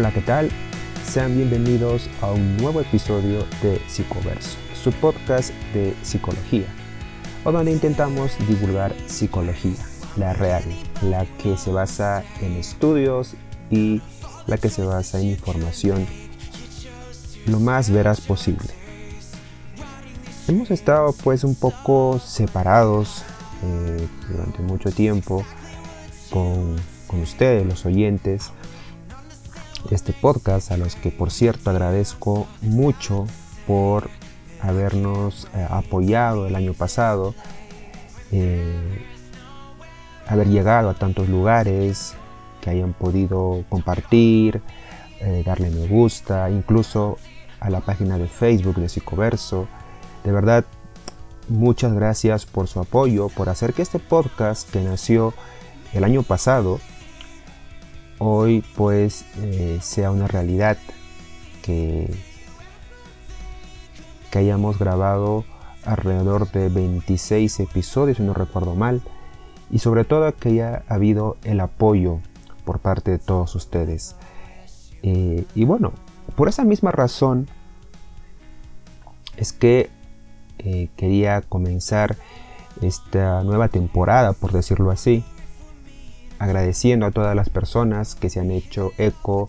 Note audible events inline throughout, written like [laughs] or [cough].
Hola, ¿qué tal? Sean bienvenidos a un nuevo episodio de Psicoverso, su podcast de psicología, donde intentamos divulgar psicología, la real, la que se basa en estudios y la que se basa en información lo más veraz posible. Hemos estado pues un poco separados eh, durante mucho tiempo con, ustedes, los oyentes, este podcast, a los que por cierto agradezco mucho por habernos eh, apoyado el año pasado, eh, haber llegado a tantos lugares, que hayan podido compartir, eh, darle me gusta, incluso a la página de Facebook de Psicoverso. De verdad, muchas gracias por su apoyo, por hacer que este podcast que nació el año pasado, hoy pues eh, sea una realidad que, que hayamos grabado alrededor de 26 episodios, si no recuerdo mal, y sobre todo que haya habido el apoyo por parte de todos ustedes. Eh, y bueno, por esa misma razón es que eh, quería comenzar esta nueva temporada, por decirlo así, agradeciendo a todas las personas que se han hecho eco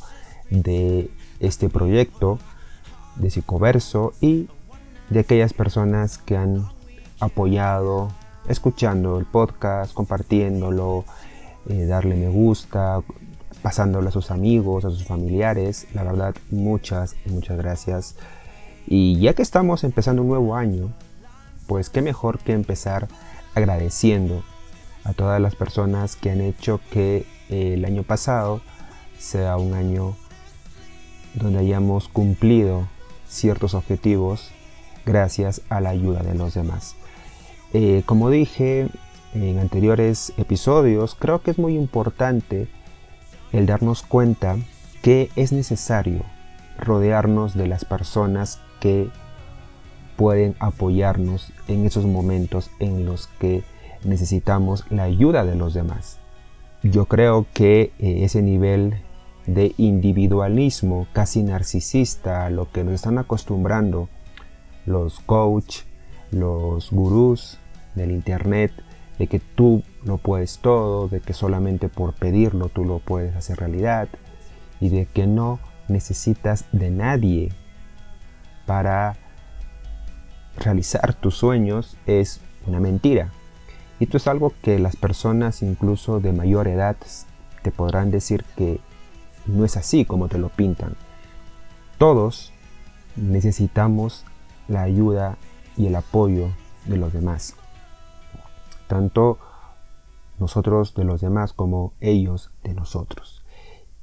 de este proyecto de Psicoverso y de aquellas personas que han apoyado escuchando el podcast, compartiéndolo, eh, darle me gusta, pasándolo a sus amigos, a sus familiares. La verdad, muchas, muchas gracias. Y ya que estamos empezando un nuevo año, pues qué mejor que empezar agradeciendo a todas las personas que han hecho que eh, el año pasado sea un año donde hayamos cumplido ciertos objetivos gracias a la ayuda de los demás. Eh, como dije en anteriores episodios, creo que es muy importante el darnos cuenta que es necesario rodearnos de las personas que pueden apoyarnos en esos momentos en los que necesitamos la ayuda de los demás. Yo creo que eh, ese nivel de individualismo casi narcisista lo que nos están acostumbrando los coach, los gurús del internet, de que tú lo puedes todo, de que solamente por pedirlo tú lo puedes hacer realidad y de que no necesitas de nadie para realizar tus sueños es una mentira. Y esto es algo que las personas incluso de mayor edad te podrán decir que no es así como te lo pintan. Todos necesitamos la ayuda y el apoyo de los demás. Tanto nosotros de los demás como ellos de nosotros.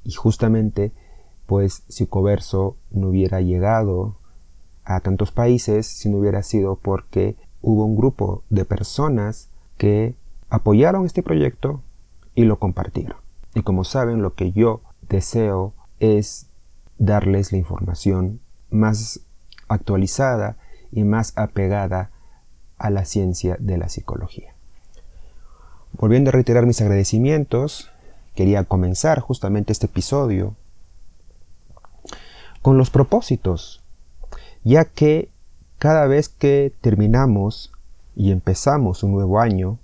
Y justamente, pues Psicoverso no hubiera llegado a tantos países si no hubiera sido porque hubo un grupo de personas que apoyaron este proyecto y lo compartieron. Y como saben, lo que yo deseo es darles la información más actualizada y más apegada a la ciencia de la psicología. Volviendo a reiterar mis agradecimientos, quería comenzar justamente este episodio con los propósitos, ya que cada vez que terminamos y empezamos un nuevo año,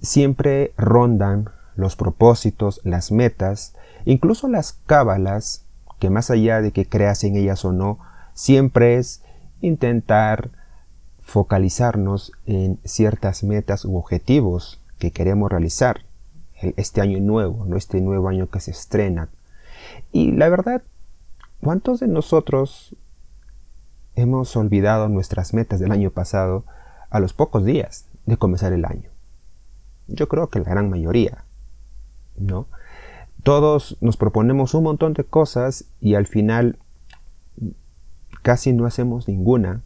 siempre rondan los propósitos, las metas, incluso las cábalas, que más allá de que creas en ellas o no, siempre es intentar focalizarnos en ciertas metas u objetivos que queremos realizar. Este año nuevo, no este nuevo año que se estrena. Y la verdad, ¿cuántos de nosotros hemos olvidado nuestras metas del año pasado a los pocos días de comenzar el año. Yo creo que la gran mayoría, ¿no? Todos nos proponemos un montón de cosas y al final casi no hacemos ninguna.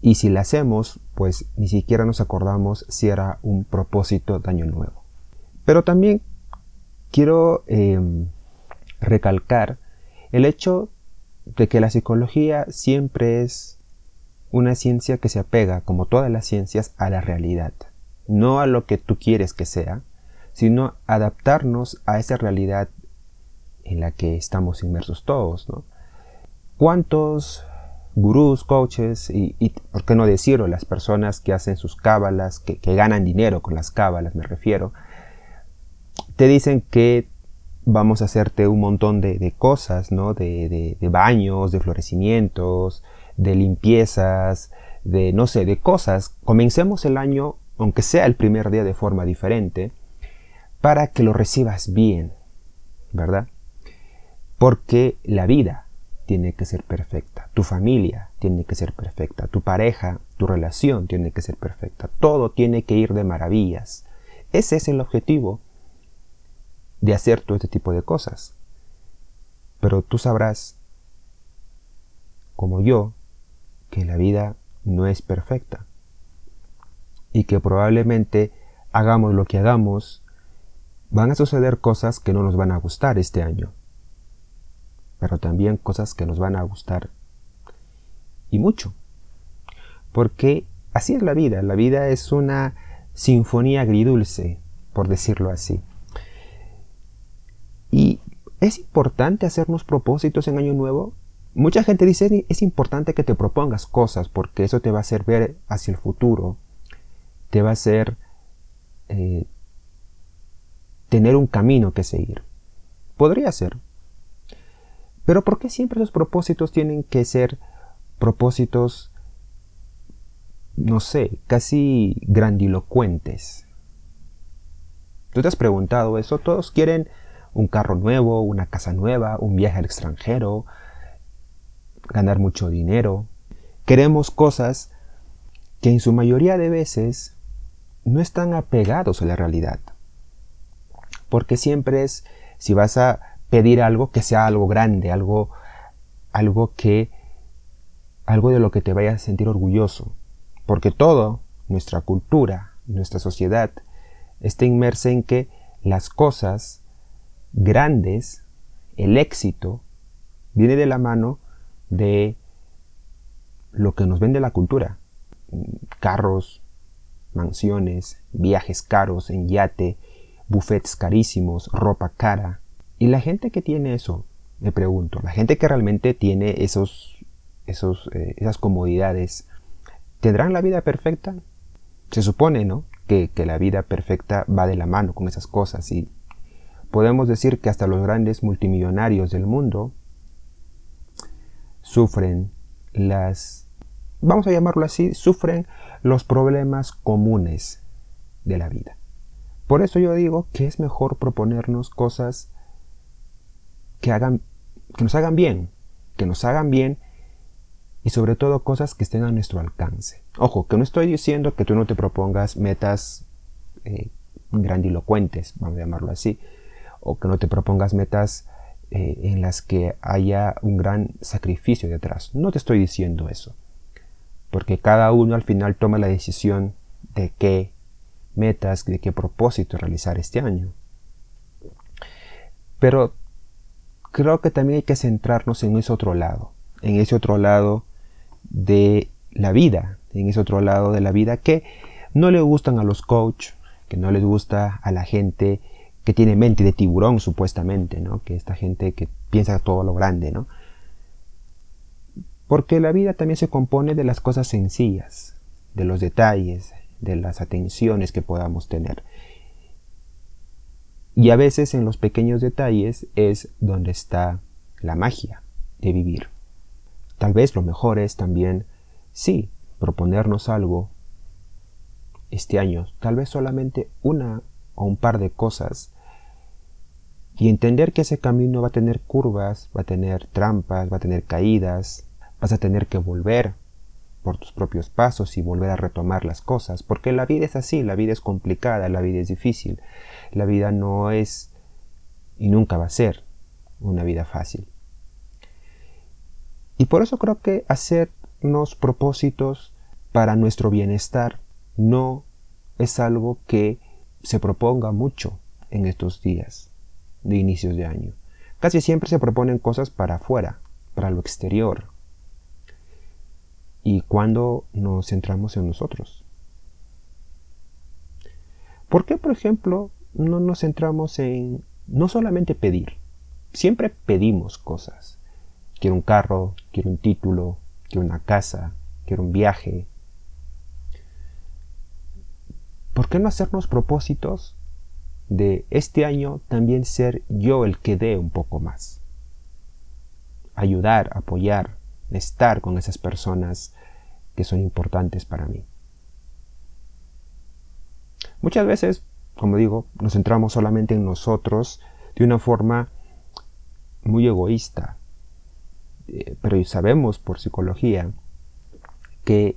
Y si la hacemos, pues ni siquiera nos acordamos si era un propósito de año nuevo. Pero también quiero em, recalcar el hecho de que la psicología siempre es una ciencia que se apega, como todas las ciencias, a la realidad, no a lo que tú quieres que sea, sino adaptarnos a esa realidad en la que estamos inmersos todos. ¿no? ¿Cuántos gurús, coaches y, por qué no decirlo, las personas que hacen sus cábalas, que, ganan dinero con las cábalas, me refiero, te dicen que vamos a hacerte un montón de, cosas, ¿no? De, de, baños, de florecimientos, de limpiezas, de no sé, de cosas. Comencemos el año, aunque sea el primer día de forma diferente, para que lo recibas bien, ¿verdad? Porque la vida tiene que ser perfecta, tu familia tiene que ser perfecta, tu pareja, tu relación tiene que ser perfecta, todo tiene que ir de maravillas. Ese es el objetivo de hacer todo este tipo de cosas. Pero tú sabrás, como yo, que la vida no es perfecta y que probablemente hagamos lo que hagamos, van a suceder cosas que no nos van a gustar este año pero también cosas que nos van a gustar y mucho. Porque así es la vida, la vida es una sinfonía agridulce, por decirlo así. Y es importante hacernos propósitos en Año Nuevo. Mucha gente dice es importante que te propongas cosas porque eso te va a hacer ver hacia el futuro, te va a hacer eh, tener un camino que seguir. Podría ser, pero ¿por qué siempre los propósitos tienen que ser propósitos, no sé, casi grandilocuentes? ¿Tú te has preguntado eso? Todos quieren un carro nuevo, una casa nueva, un viaje al extranjero, ganar mucho dinero. Queremos cosas que en su mayoría de veces no están apegados a la realidad. Porque siempre es, si vas a pedir algo que sea algo grande, algo, algo que, algo de lo que te vayas a sentir orgulloso. Porque todo, nuestra cultura, nuestra sociedad, está inmersa en que las cosas grandes, el éxito, viene de la mano de lo que nos vende la cultura. Carros, mansiones, viajes caros en yate, buffets carísimos, ropa cara, y la gente que tiene eso, me pregunto, la gente que realmente tiene esos, esos, eh, esas comodidades, ¿tendrán la vida perfecta? Se supone, ¿no? Que, que la vida perfecta va de la mano con esas cosas y podemos decir que hasta los grandes multimillonarios del mundo sufren las, vamos a llamarlo así, sufren los problemas comunes de la vida. Por eso yo digo que es mejor proponernos cosas que, hagan, que nos hagan bien, que nos hagan bien y sobre todo cosas que estén a nuestro alcance. Ojo, que no estoy diciendo que tú no te propongas metas eh, grandilocuentes, vamos a llamarlo así, o que no te propongas metas eh, en las que haya un gran sacrificio detrás. No te estoy diciendo eso, porque cada uno al final toma la decisión de qué metas, de qué propósito realizar este año. Pero creo que también hay que centrarnos en ese otro lado, en ese otro lado de la vida, en ese otro lado de la vida que no le gustan a los coach, que no les gusta a la gente que tiene mente de tiburón supuestamente, ¿no? Que esta gente que piensa todo lo grande, ¿no? Porque la vida también se compone de las cosas sencillas, de los detalles, de las atenciones que podamos tener. Y a veces en los pequeños detalles es donde está la magia de vivir. Tal vez lo mejor es también, sí, proponernos algo este año, tal vez solamente una o un par de cosas, y entender que ese camino va a tener curvas, va a tener trampas, va a tener caídas, vas a tener que volver por tus propios pasos y volver a retomar las cosas, porque la vida es así, la vida es complicada, la vida es difícil, la vida no es y nunca va a ser una vida fácil. Y por eso creo que hacernos propósitos para nuestro bienestar no es algo que se proponga mucho en estos días de inicios de año. Casi siempre se proponen cosas para afuera, para lo exterior, y cuando nos centramos en nosotros. ¿Por qué, por ejemplo, no nos centramos en no solamente pedir, siempre pedimos cosas. Quiero un carro, quiero un título, quiero una casa, quiero un viaje. ¿Por qué no hacernos propósitos de este año también ser yo el que dé un poco más? Ayudar, apoyar, estar con esas personas que son importantes para mí. Muchas veces, como digo, nos centramos solamente en nosotros de una forma muy egoísta. Eh, pero sabemos por psicología que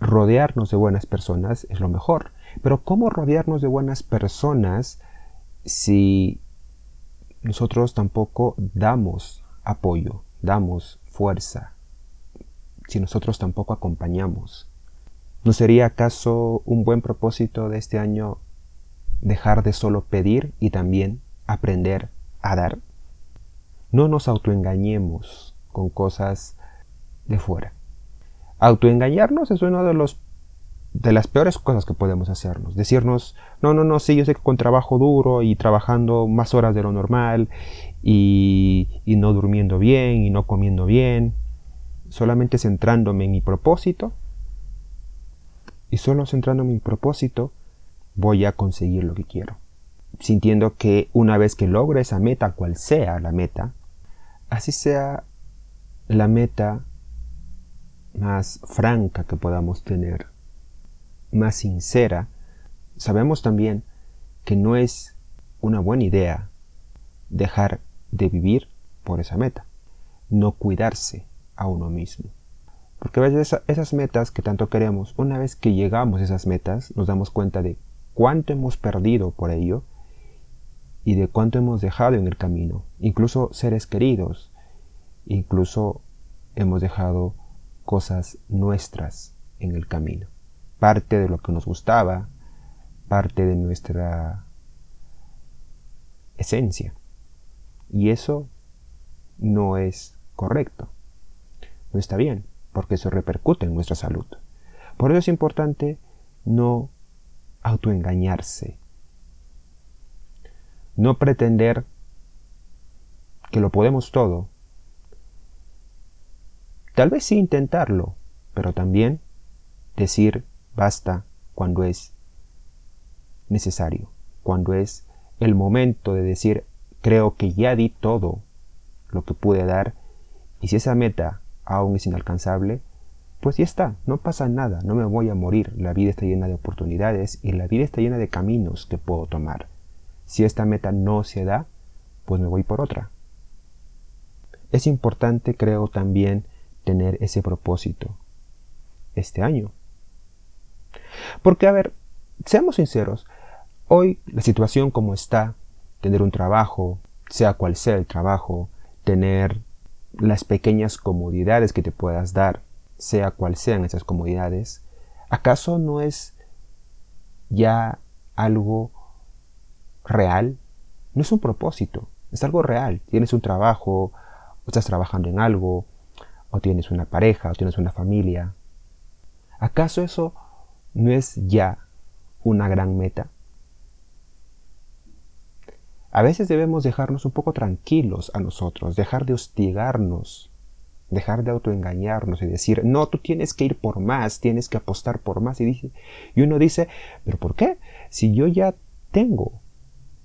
rodearnos de buenas personas es lo mejor. Pero ¿cómo rodearnos de buenas personas si nosotros tampoco damos apoyo, damos fuerza, si nosotros tampoco acompañamos? ¿No sería acaso un buen propósito de este año dejar de solo pedir y también aprender a dar? No nos autoengañemos con cosas de fuera. Autoengañarnos es uno de los de las peores cosas que podemos hacernos. Decirnos, no, no, no, sí, yo sé que con trabajo duro y trabajando más horas de lo normal y, y no durmiendo bien y no comiendo bien, solamente centrándome en mi propósito y solo centrándome en mi propósito voy a conseguir lo que quiero. Sintiendo que una vez que logre esa meta, cual sea la meta, así sea la meta más franca que podamos tener, más sincera, sabemos también que no es una buena idea dejar de vivir por esa meta, no cuidarse a uno mismo. Porque a veces esas metas que tanto queremos, una vez que llegamos a esas metas, nos damos cuenta de cuánto hemos perdido por ello y de cuánto hemos dejado en el camino, incluso seres queridos, incluso hemos dejado cosas nuestras en el camino, parte de lo que nos gustaba, parte de nuestra esencia. Y eso no es correcto, no está bien, porque eso repercute en nuestra salud. Por eso es importante no autoengañarse, no pretender que lo podemos todo. Tal vez sí intentarlo, pero también decir basta cuando es necesario, cuando es el momento de decir creo que ya di todo lo que pude dar y si esa meta aún es inalcanzable, pues ya está, no pasa nada, no me voy a morir, la vida está llena de oportunidades y la vida está llena de caminos que puedo tomar. Si esta meta no se da, pues me voy por otra. Es importante, creo, también tener ese propósito este año. Porque, a ver, seamos sinceros, hoy la situación como está, tener un trabajo, sea cual sea el trabajo, tener las pequeñas comodidades que te puedas dar, sea cual sean esas comodidades, ¿acaso no es ya algo real, no es un propósito, es algo real. Tienes un trabajo, o estás trabajando en algo, o tienes una pareja, o tienes una familia. ¿Acaso eso no es ya una gran meta? A veces debemos dejarnos un poco tranquilos a nosotros, dejar de hostigarnos, dejar de autoengañarnos y decir, no, tú tienes que ir por más, tienes que apostar por más. Y, dice, y uno dice, pero ¿por qué? Si yo ya tengo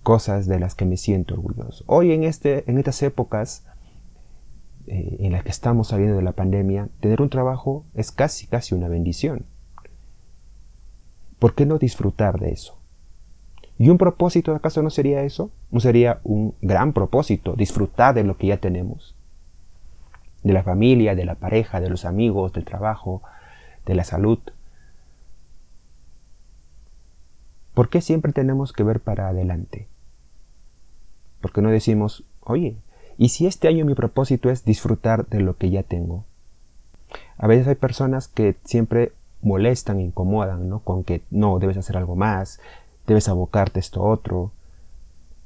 cosas de las que me siento orgulloso. Hoy en, este, en estas épocas eh, en las que estamos saliendo de la pandemia, tener un trabajo es casi, casi una bendición. ¿Por qué no disfrutar de eso? ¿Y un propósito acaso no sería eso? ¿No sería un gran propósito disfrutar de lo que ya tenemos? De la familia, de la pareja, de los amigos, del trabajo, de la salud. ¿Por qué siempre tenemos que ver para adelante? ¿Por qué no decimos, oye, ¿y si este año mi propósito es disfrutar de lo que ya tengo? A veces hay personas que siempre molestan, incomodan, ¿no? Con que no, debes hacer algo más, debes abocarte esto otro,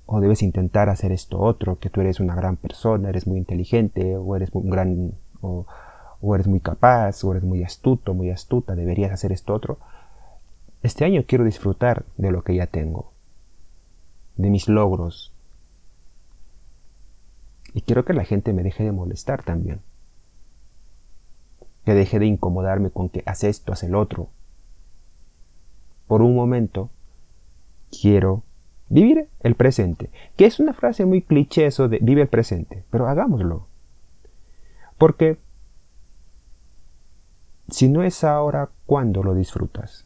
o debes intentar hacer esto otro, que tú eres una gran persona, eres muy inteligente, o eres un gran, o, o eres muy capaz, o eres muy astuto, muy astuta, deberías hacer esto otro. Este año quiero disfrutar de lo que ya tengo, de mis logros, Y quiero que la gente me deje de molestar también. Que deje de incomodarme con que hace esto, hace el otro. Por un momento, quiero vivir el presente. Que es una frase muy cliché eso de vive el presente. Pero hagámoslo. Porque si no es ahora, ¿cuándo lo disfrutas?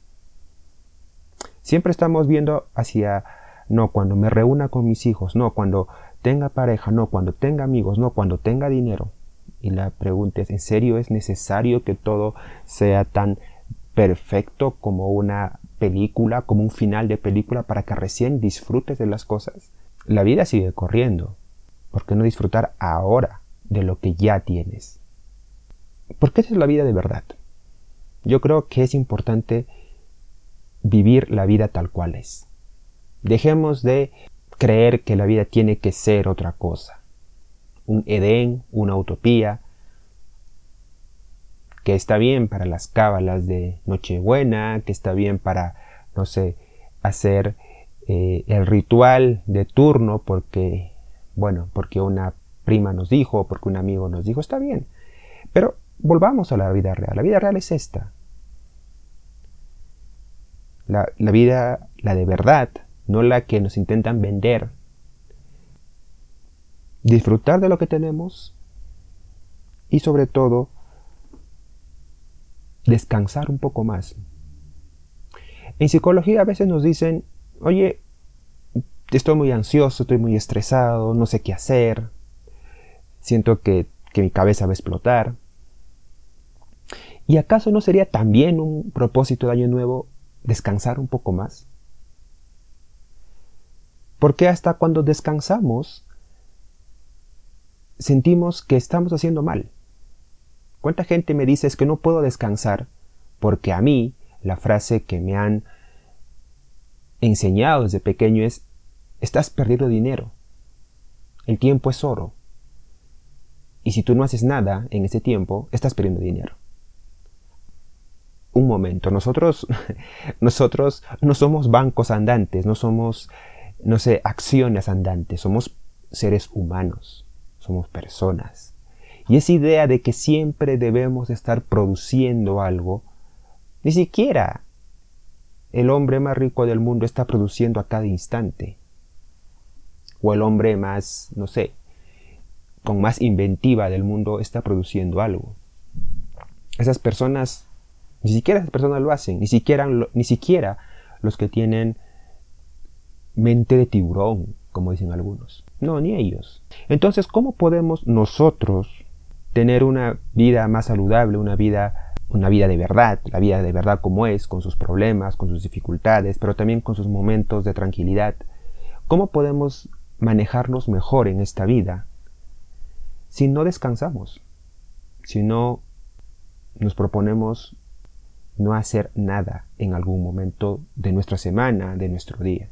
Siempre estamos viendo hacia, no, cuando me reúna con mis hijos, no, cuando tenga pareja, no, cuando tenga amigos, no, cuando tenga dinero. Y la pregunta es, ¿en serio es necesario que todo sea tan perfecto como una película, como un final de película para que recién disfrutes de las cosas? La vida sigue corriendo. ¿Por qué no disfrutar ahora de lo que ya tienes? Porque esa es la vida de verdad. Yo creo que es importante vivir la vida tal cual es. Dejemos de creer que la vida tiene que ser otra cosa. Un Edén, una utopía, que está bien para las cábalas de Nochebuena, que está bien para, no sé, hacer eh, el ritual de turno porque, bueno, porque una prima nos dijo, porque un amigo nos dijo, está bien. Pero volvamos a la vida real. La vida real es esta la, vida, la de verdad, no la que nos intentan vender. Disfrutar de lo que tenemos y sobre todo descansar un poco más. En psicología a veces nos dicen, oye, estoy muy ansioso, estoy muy estresado, no sé qué hacer, siento que, que mi cabeza va a explotar. ¿Y acaso no sería también un propósito de año nuevo descansar un poco más? Porque hasta cuando descansamos sentimos que estamos haciendo mal. ¿Cuánta gente me dice es que no puedo descansar porque a mí la frase que me han enseñado desde pequeño es estás perdiendo dinero. El tiempo es oro. Y si tú no haces nada en ese tiempo, estás perdiendo dinero un momento, nosotros, [laughs] nosotros no somos bancos andantes, no somos, no sé, acciones andantes, somos seres humanos, somos personas. Y esa idea de que siempre debemos estar produciendo algo, ni siquiera el hombre más rico del mundo está produciendo a cada instante. O el hombre más, no sé, con más inventiva del mundo está produciendo algo. Esas personas ni siquiera esas personas lo hacen, ni siquiera, ni siquiera los que tienen mente de tiburón, como dicen algunos. No, ni ellos. Entonces, ¿cómo podemos nosotros tener una vida más saludable, una vida, una vida de verdad, la vida de verdad como es, con sus problemas, con sus dificultades, pero también con sus momentos de tranquilidad? ¿Cómo podemos manejarnos mejor en esta vida si no descansamos? Si no nos proponemos no hacer nada en algún momento de nuestra semana, de nuestro día.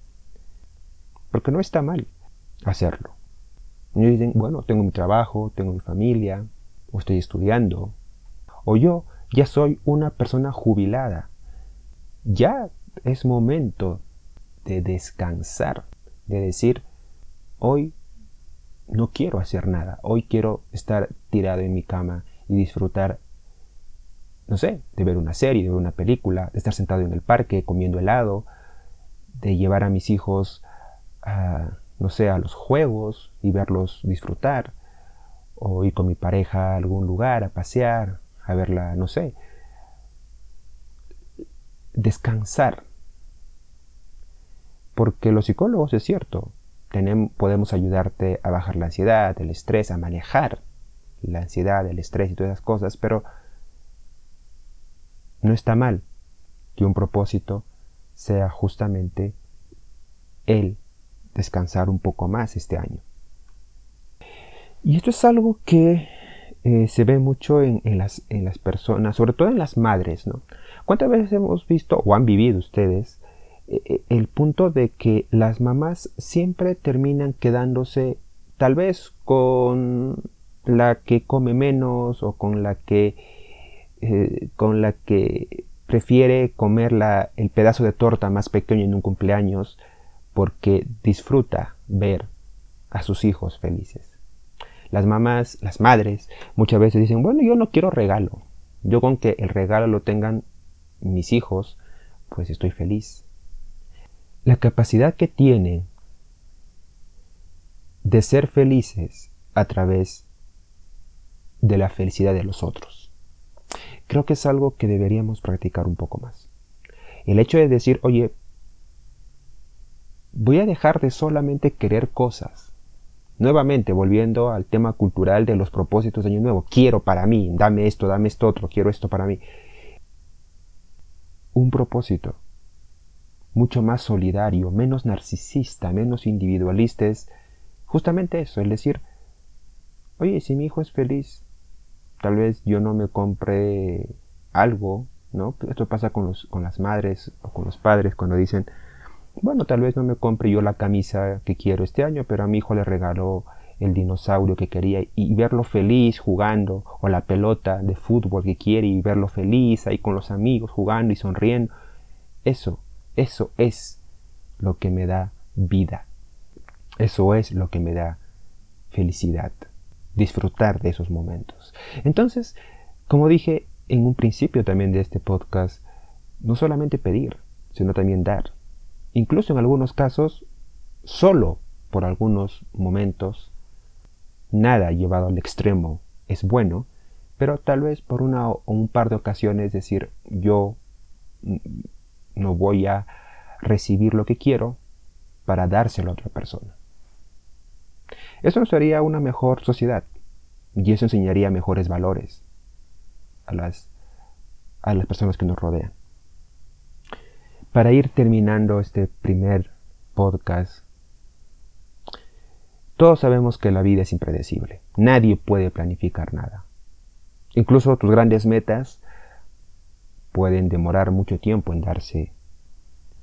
Porque no está mal hacerlo. Y dicen, bueno, tengo mi trabajo, tengo mi familia, o estoy estudiando, o yo ya soy una persona jubilada. Ya es momento de descansar, de decir, hoy no quiero hacer nada, hoy quiero estar tirado en mi cama y disfrutar no sé, de ver una serie, de ver una película, de estar sentado en el parque comiendo helado, de llevar a mis hijos a, no sé, a los juegos y verlos disfrutar, o ir con mi pareja a algún lugar a pasear, a verla, no sé, descansar. Porque los psicólogos, es cierto, tenemos, podemos ayudarte a bajar la ansiedad, el estrés, a manejar la ansiedad, el estrés y todas esas cosas, pero no está mal que un propósito sea justamente el descansar un poco más este año. Y esto es algo que eh, se ve mucho en, las, en, las, personas, sobre todo en las madres, ¿no? ¿Cuántas veces hemos visto o han vivido ustedes eh, eh, el punto de que las mamás siempre terminan quedándose tal vez con la que come menos o con la que con la que prefiere comer el pedazo de torta más pequeño en un cumpleaños porque disfruta ver a sus hijos felices. Las mamás, las madres, muchas veces dicen, bueno, yo no quiero regalo. Yo con que el regalo lo tengan mis hijos, pues estoy feliz. La capacidad que tienen de ser felices a través de la felicidad de los otros. Creo que es algo que deberíamos practicar un poco más. El hecho de decir, oye, voy a dejar de solamente querer cosas. Nuevamente, volviendo al tema cultural de los propósitos de Año Nuevo. Quiero para mí, dame esto, dame esto otro, quiero esto para mí. Un propósito mucho más solidario, menos narcisista, menos individualista es justamente eso, el decir, oye, si mi hijo es feliz, tal vez yo no me compre algo, ¿no? Esto pasa con, los, con las madres o con los padres cuando dicen, bueno, tal vez no me compre yo la camisa que quiero este año, pero a mi hijo le regaló el dinosaurio que quería y verlo feliz jugando o la pelota de fútbol que quiere y verlo feliz ahí con los amigos jugando y sonriendo. Eso, eso es lo que me da vida. Eso es lo que me da felicidad. Disfrutar de esos momentos. Entonces, como dije en un principio también de este podcast, no solamente pedir, sino también dar. Incluso en algunos casos, solo por algunos momentos, nada llevado al extremo es bueno, pero tal vez por una o un par de ocasiones decir yo no voy a recibir lo que quiero para dárselo a otra persona. Eso nos haría una mejor sociedad y eso enseñaría mejores valores a las, a las personas que nos rodean. Para ir terminando este primer podcast, todos sabemos que la vida es impredecible. Nadie puede planificar nada. Incluso tus grandes metas pueden demorar mucho tiempo en darse,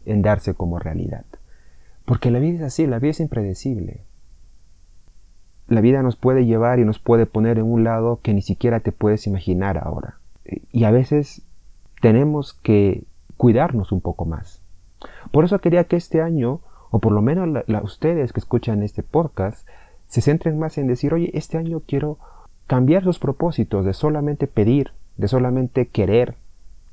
en darse como realidad. Porque la vida es así, la vida es impredecible la vida nos puede llevar y nos puede poner en un lado que ni siquiera te puedes imaginar ahora. Y a veces tenemos que cuidarnos un poco más. Por eso quería que este año, o por lo menos ustedes que escuchan este podcast, se centren más en decir, oye, este año quiero cambiar sus propósitos de solamente pedir, de solamente querer,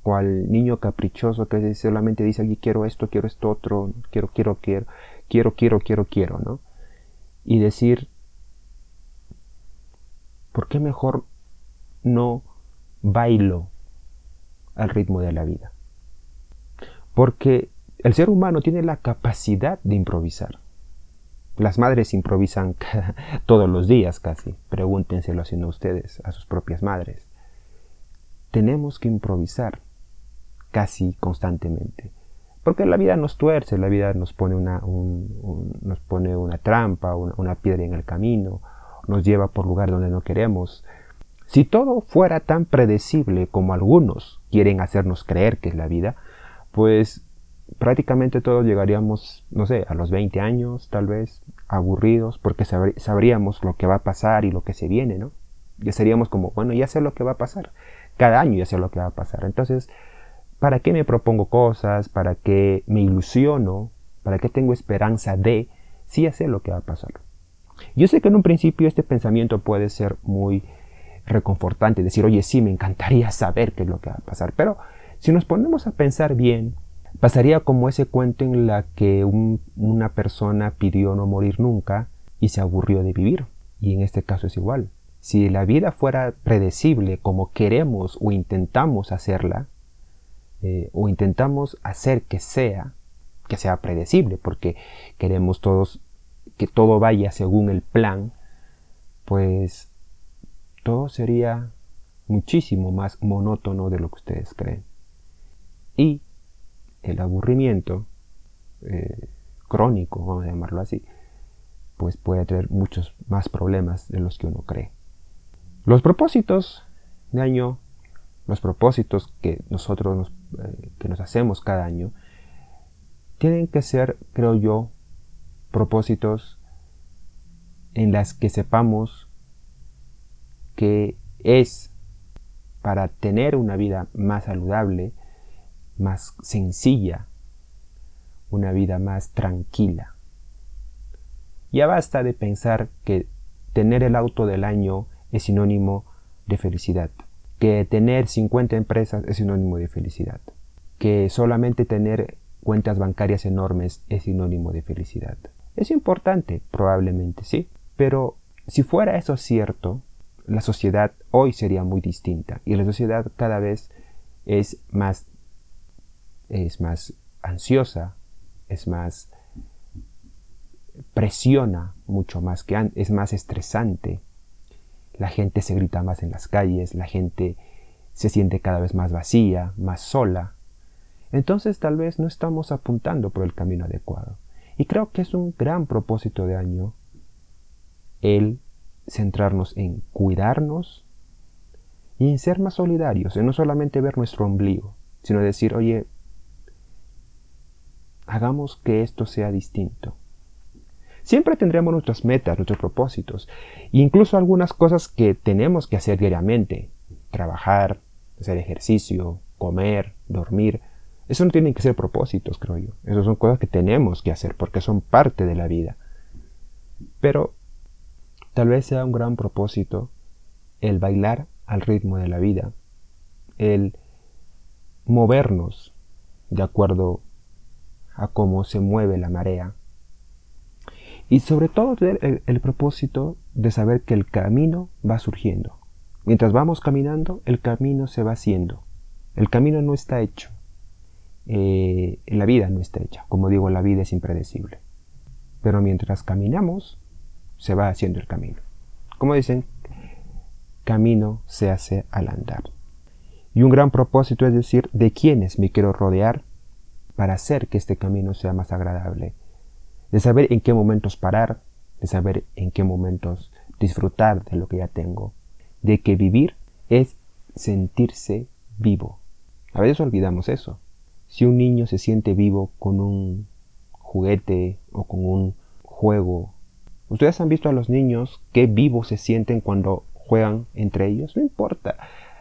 cual niño caprichoso que solamente dice, oye, quiero esto, quiero esto otro, quiero, quiero, quiero, quiero, quiero, quiero, quiero, ¿no? Y decir, ¿por qué mejor no bailo al ritmo de la vida? Porque el ser humano tiene la capacidad de improvisar. Las madres improvisan [laughs] todos los días casi. Pregúntenselo haciendo ustedes a sus propias madres. Tenemos que improvisar casi constantemente. Porque la vida nos tuerce, la vida nos pone una, nos pone una trampa, una piedra en el camino, nos lleva por lugar donde no queremos. Si todo fuera tan predecible como algunos quieren hacernos creer que es la vida, pues prácticamente todos llegaríamos, no sé, a los 20 años tal vez, aburridos, porque sabríamos lo que va a pasar y lo que se viene, ¿no? Ya seríamos como, bueno, ya sé lo que va a pasar. Cada año ya sé lo que va a pasar. Entonces, ¿para qué me propongo cosas? ¿Para qué me ilusiono? ¿Para qué tengo esperanza de si ya sé lo que va a pasar? Yo sé que en un principio este pensamiento puede ser muy reconfortante, decir, oye, sí, me encantaría saber qué es lo que va a pasar, pero si nos ponemos a pensar bien, pasaría como ese cuento en la que una persona pidió no morir nunca y se aburrió de vivir. Y en este caso es igual. Si la vida fuera predecible como queremos o intentamos hacerla, eh, o intentamos hacer que sea, que sea predecible, porque queremos todos que todo vaya según el plan, pues todo sería muchísimo más monótono de lo que ustedes creen. Y el aburrimiento eh, crónico, vamos a llamarlo así, pues puede traer muchos más problemas de los que uno cree. Los propósitos de año, los propósitos que nosotros nos, eh, que nos hacemos cada año, tienen que ser, creo yo, propósitos en las que sepamos que es para tener una vida más saludable, más sencilla, una vida más tranquila. Ya basta de pensar que tener el auto del año es sinónimo de felicidad, que tener 50 empresas es sinónimo de felicidad, que solamente tener cuentas bancarias enormes es sinónimo de felicidad. Es importante, probablemente sí, pero si fuera eso cierto, la sociedad hoy sería muy distinta y la sociedad cada vez es más es más ansiosa, es más presiona mucho más que antes, es más estresante. La gente se grita más en las calles, la gente se siente cada vez más vacía, más sola. Entonces tal vez no estamos apuntando por el camino adecuado. Y creo que es un gran propósito de año el centrarnos en cuidarnos y en ser más solidarios, en no solamente ver nuestro ombligo, sino decir, oye, hagamos que esto sea distinto. Siempre tendremos nuestras metas, nuestros propósitos, incluso algunas cosas que tenemos que hacer diariamente. Trabajar, hacer ejercicio, comer, dormir. Eso no tienen que ser propósitos, creo yo. Esas son cosas que tenemos que hacer porque son parte de la vida. Pero tal vez sea un gran propósito el bailar al ritmo de la vida, el movernos de acuerdo a cómo se mueve la marea. Y sobre todo el, propósito de saber que el camino va surgiendo. Mientras vamos caminando, el camino se va haciendo. El camino no está hecho. Eh, la vida no está hecha. Como digo, la vida es impredecible. Pero mientras caminamos, se va haciendo el camino. Como dicen, camino se hace al andar. Y un gran propósito es decir, de quiénes me quiero rodear para hacer que este camino sea más agradable, de saber en qué momentos parar, de saber en qué momentos disfrutar de lo que ya tengo, de que vivir es sentirse vivo. A veces olvidamos eso. Si un niño se siente vivo con un juguete o con un juego, ustedes han visto a los niños qué vivos se sienten cuando juegan entre ellos, no importa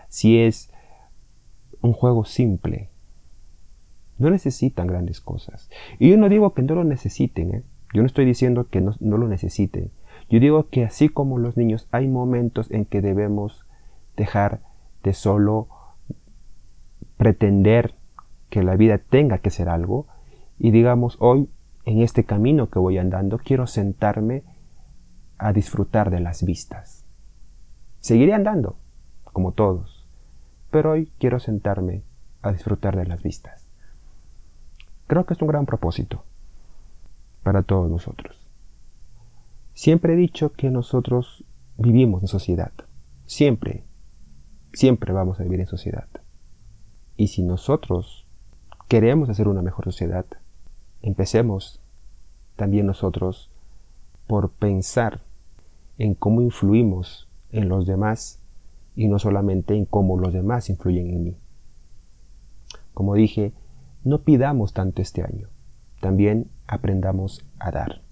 si es un juego simple, no necesitan grandes cosas. Y yo no digo que no lo necesiten, ¿eh? yo no estoy diciendo que no, no lo necesiten. Yo digo que así como los niños hay momentos en que debemos dejar de solo pretender que la vida tenga que ser algo y digamos hoy en este camino que voy andando quiero sentarme a disfrutar de las vistas. Seguiré andando, como todos, pero hoy quiero sentarme a disfrutar de las vistas. Creo que es un gran propósito para todos nosotros. Siempre he dicho que nosotros vivimos en sociedad. Siempre, siempre vamos a vivir en sociedad. Y si nosotros queremos hacer una mejor sociedad, empecemos también nosotros por pensar en cómo influimos en los demás y no solamente en cómo los demás influyen en mí. Como dije, no pidamos tanto este año, también aprendamos a dar.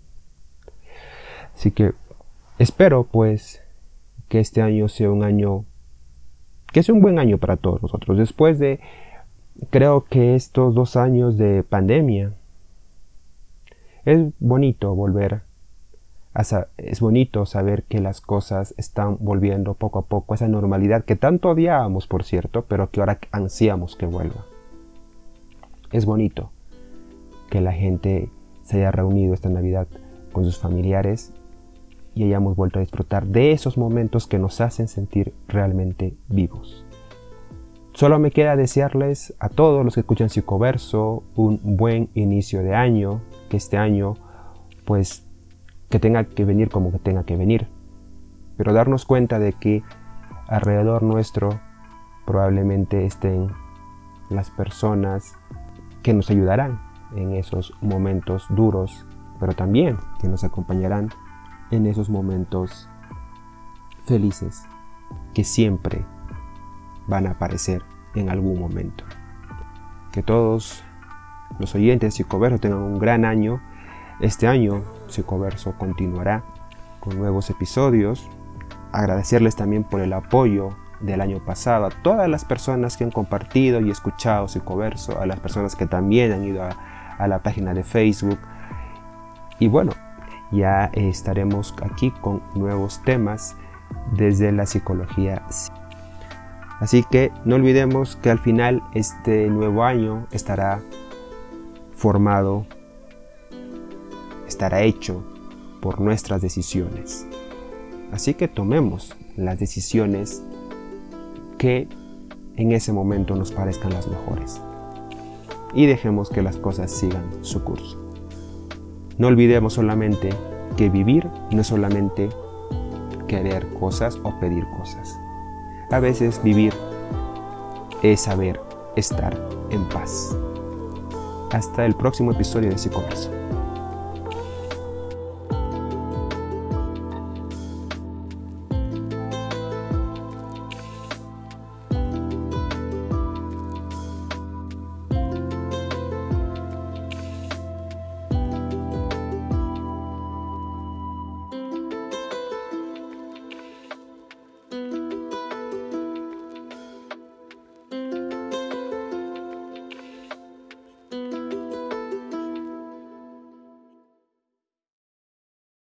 Así que espero pues que este año sea un año, que sea un buen año para todos nosotros. Después de, creo que estos dos años de pandemia, es bonito volver a, es bonito saber que las cosas están volviendo poco a poco a esa normalidad que tanto odiábamos, por cierto, pero que ahora ansiamos que vuelva. Es bonito que la gente se haya reunido esta Navidad con sus familiares y hayamos vuelto a disfrutar de esos momentos que nos hacen sentir realmente vivos. Solo me queda desearles a todos los que escuchan Psicoverso un buen inicio de año, que este año pues que tenga que venir como que tenga que venir, pero darnos cuenta de que alrededor nuestro probablemente estén las personas que nos ayudarán en esos momentos duros, pero también que nos acompañarán en esos momentos felices que siempre van a aparecer en algún momento. Que todos los oyentes de Psicoverso tengan un gran año. Este año Psicoverso continuará con nuevos episodios. Agradecerles también por el apoyo del año pasado, a todas las personas que han compartido y escuchado Psicoverso, a las personas que también han ido a, la página de Facebook. Y bueno, Ya estaremos aquí con nuevos temas desde la psicología. Así que no olvidemos que al final este nuevo año estará formado, estará hecho por nuestras decisiones. Así que tomemos las decisiones que en ese momento nos parezcan las mejores. Y dejemos que las cosas sigan su curso. No olvidemos solamente que vivir no es solamente querer cosas o pedir cosas. A veces vivir es saber estar en paz. Hasta el próximo episodio de Psicoverso.